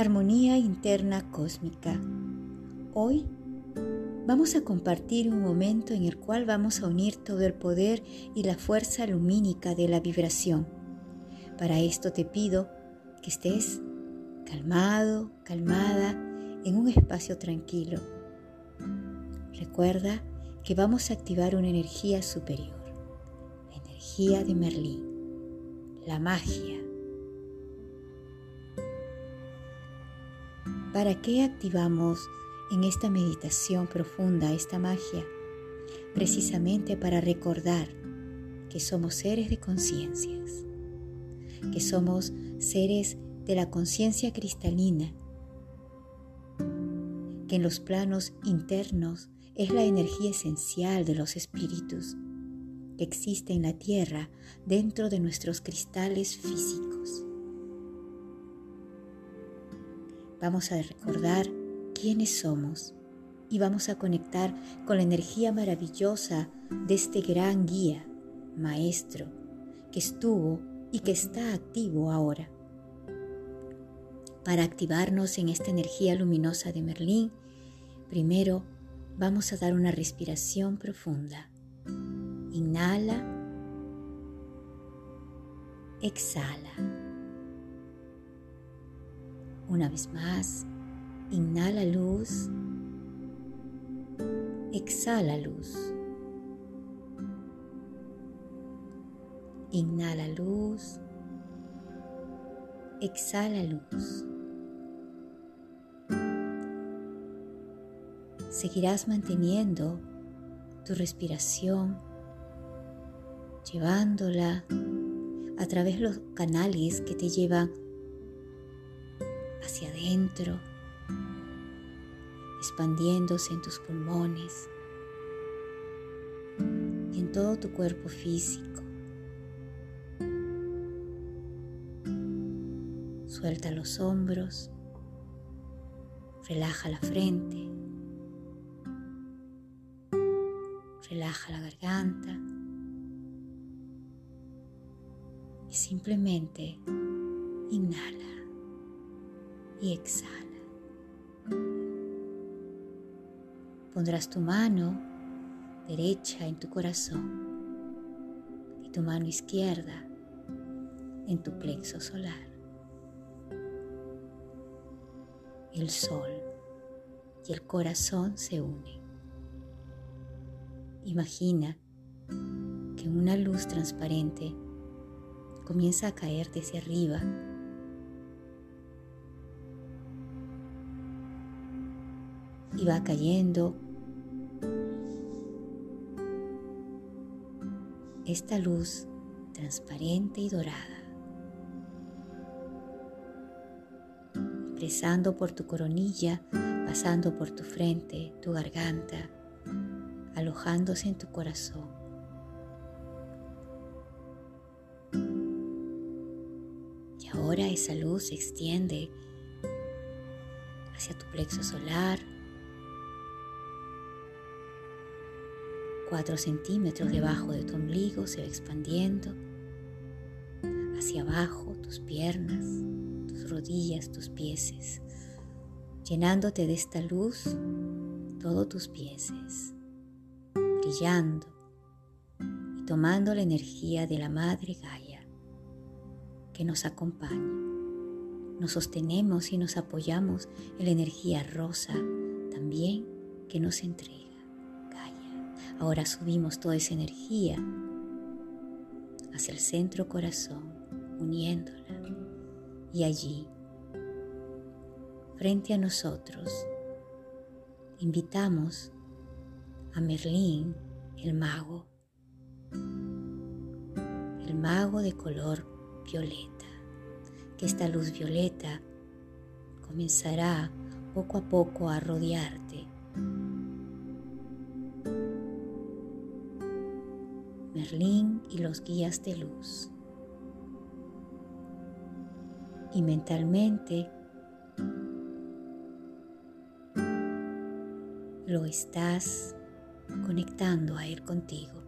Armonía Interna Cósmica. Hoy vamos a compartir un momento en el cual vamos a unir todo el poder y la fuerza lumínica de la vibración. Para esto te pido que estés calmado, calmada, en un espacio tranquilo. Recuerda que vamos a activar una energía superior, la energía de Merlín, la magia ¿Para qué activamos en esta meditación profunda esta magia? Precisamente para recordar que somos seres de conciencias, que somos seres de la conciencia cristalina, que en los planos internos es la energía esencial de los espíritus que existe en la tierra dentro de nuestros cristales físicos. Vamos a recordar quiénes somos y vamos a conectar con la energía maravillosa de este gran guía, maestro, que estuvo y que está activo ahora. Para activarnos en esta energía luminosa de Merlín, primero vamos a dar una respiración profunda. Inhala, exhala. Una vez más, inhala luz, exhala luz. Inhala luz, exhala luz. Seguirás manteniendo tu respiración, llevándola a través de los canales que te llevan hacia adentro, expandiéndose en tus pulmones y en todo tu cuerpo físico. Suelta los hombros, relaja la frente, relaja la garganta y simplemente inhala y exhala. Pondrás tu mano derecha en tu corazón y tu mano izquierda en tu plexo solar. El sol y el corazón se unen. Imagina que una luz transparente comienza a caer desde arriba y va cayendo esta luz transparente y dorada, ingresando por tu coronilla, pasando por tu frente, tu garganta, alojándose en tu corazón. Y ahora esa luz se extiende hacia tu plexo solar, 4 centímetros debajo de tu ombligo se va expandiendo hacia abajo tus piernas, tus rodillas, tus pies, llenándote de esta luz todos tus pies, brillando y tomando la energía de la Madre Gaia que nos acompaña. Nos sostenemos y nos apoyamos en la energía rosa también que nos entrega. Ahora subimos toda esa energía hacia el centro corazón, uniéndola. Y allí, frente a nosotros, invitamos a Merlín, el mago, el mago de color violeta, que esta luz violeta comenzará poco a poco a rodearte Y los guías de luz. Y mentalmente lo estás conectando a Él contigo.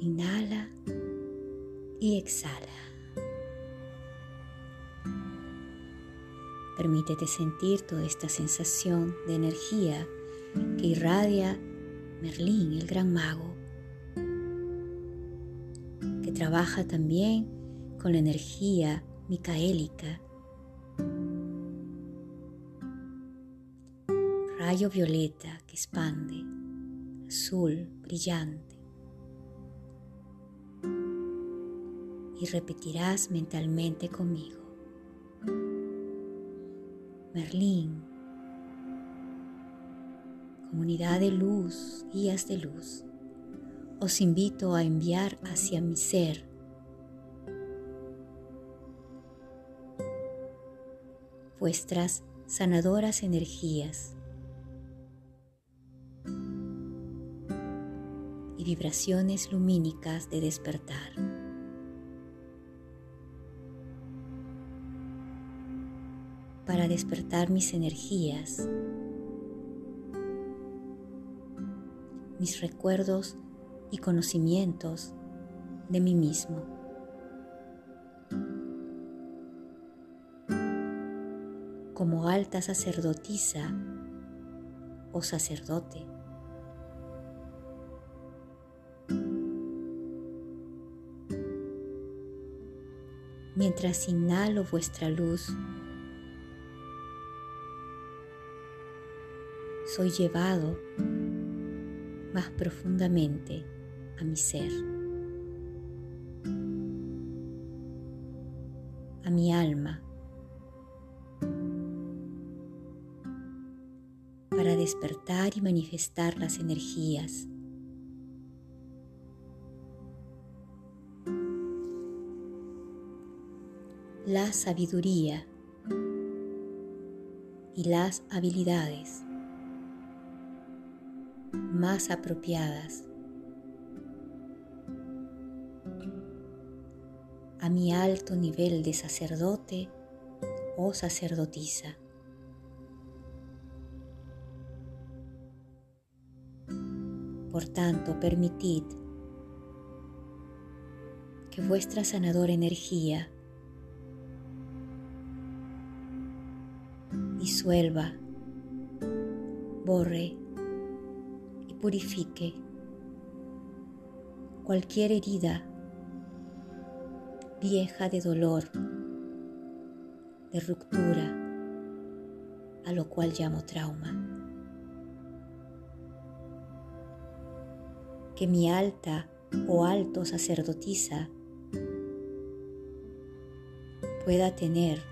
Inhala y exhala. Permítete sentir toda esta sensación de energía que irradia Merlín, el gran mago, que trabaja también con la energía micaélica. Rayo violeta que expande, azul, brillante. Y repetirás mentalmente conmigo. Merlín, comunidad de luz, guías de luz, os invito a enviar hacia mi ser. Vuestras sanadoras energías. Y vibraciones lumínicas de despertar. para despertar mis energías, mis recuerdos y conocimientos de mí mismo. Como alta sacerdotisa o sacerdote. Mientras inhalo vuestra luz, soy llevado más profundamente a mi ser, a mi alma, para despertar y manifestar las energías. la sabiduría y las habilidades más apropiadas a mi alto nivel de sacerdote o sacerdotisa. Por tanto, permitid que vuestra sanadora energía disuelva, borre purifique cualquier herida vieja de dolor, de ruptura, a lo cual llamo trauma. Que mi alta o alto sacerdotisa pueda tener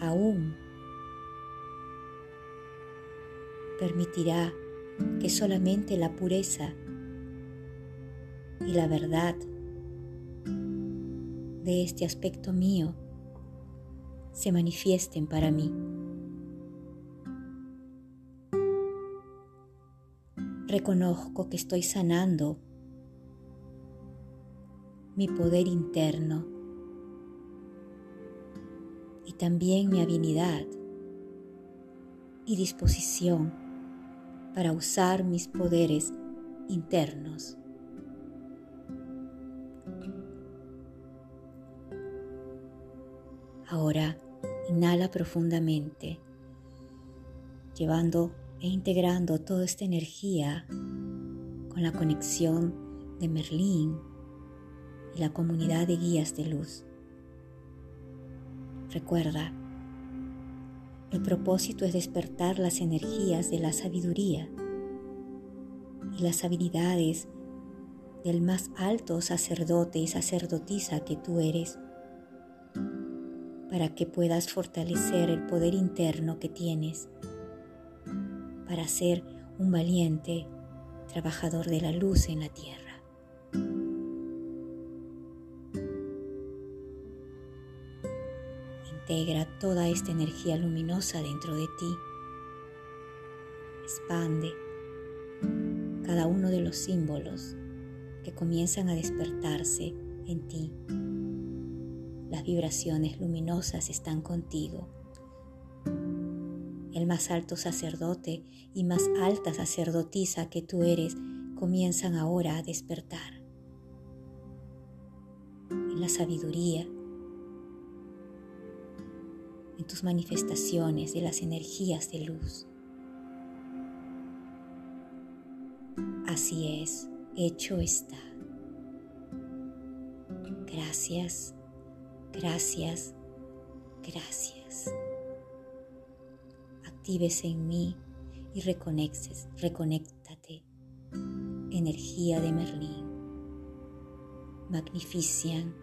aún permitirá que solamente la pureza y la verdad de este aspecto mío se manifiesten para mí. Reconozco que estoy sanando mi poder interno y también mi habilidad y disposición para usar mis poderes internos. Ahora inhala profundamente, llevando e integrando toda esta energía con la conexión de Merlín y la comunidad de guías de luz. Recuerda, el propósito es despertar las energías de la sabiduría y las habilidades del más alto sacerdote y sacerdotisa que tú eres, para que puedas fortalecer el poder interno que tienes, para ser un valiente trabajador de la luz en la tierra. Integra toda esta energía luminosa dentro de ti. Expande cada uno de los símbolos que comienzan a despertarse en ti. Las vibraciones luminosas están contigo. El más alto sacerdote y más alta sacerdotisa que tú eres comienzan ahora a despertar. En la sabiduría, en tus manifestaciones de las energías de luz. Así es, hecho está. Gracias, gracias, gracias. Actives en mí y reconectes, reconéctate. Energía de Merlín. Magnifician,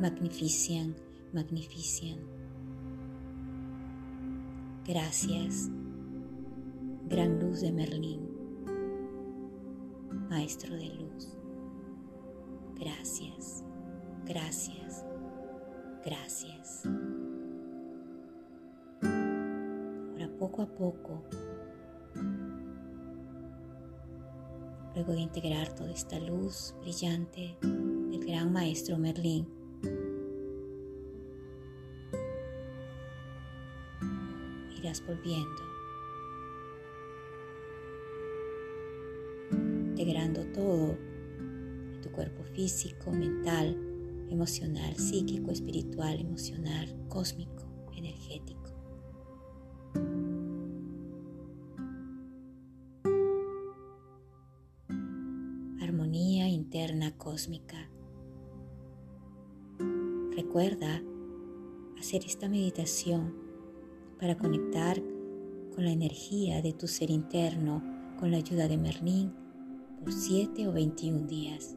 magnifician, magnifician. Gracias, gran luz de Merlín, Maestro de luz. Gracias, gracias, gracias. Ahora poco a poco, luego de integrar toda esta luz brillante del gran Maestro Merlín, volviendo, integrando todo tu cuerpo físico, mental, emocional, psíquico, espiritual, emocional, cósmico, energético. Armonía interna cósmica. Recuerda hacer esta meditación para conectar con la energía de tu ser interno con la ayuda de Merlín por 7 o 21 días.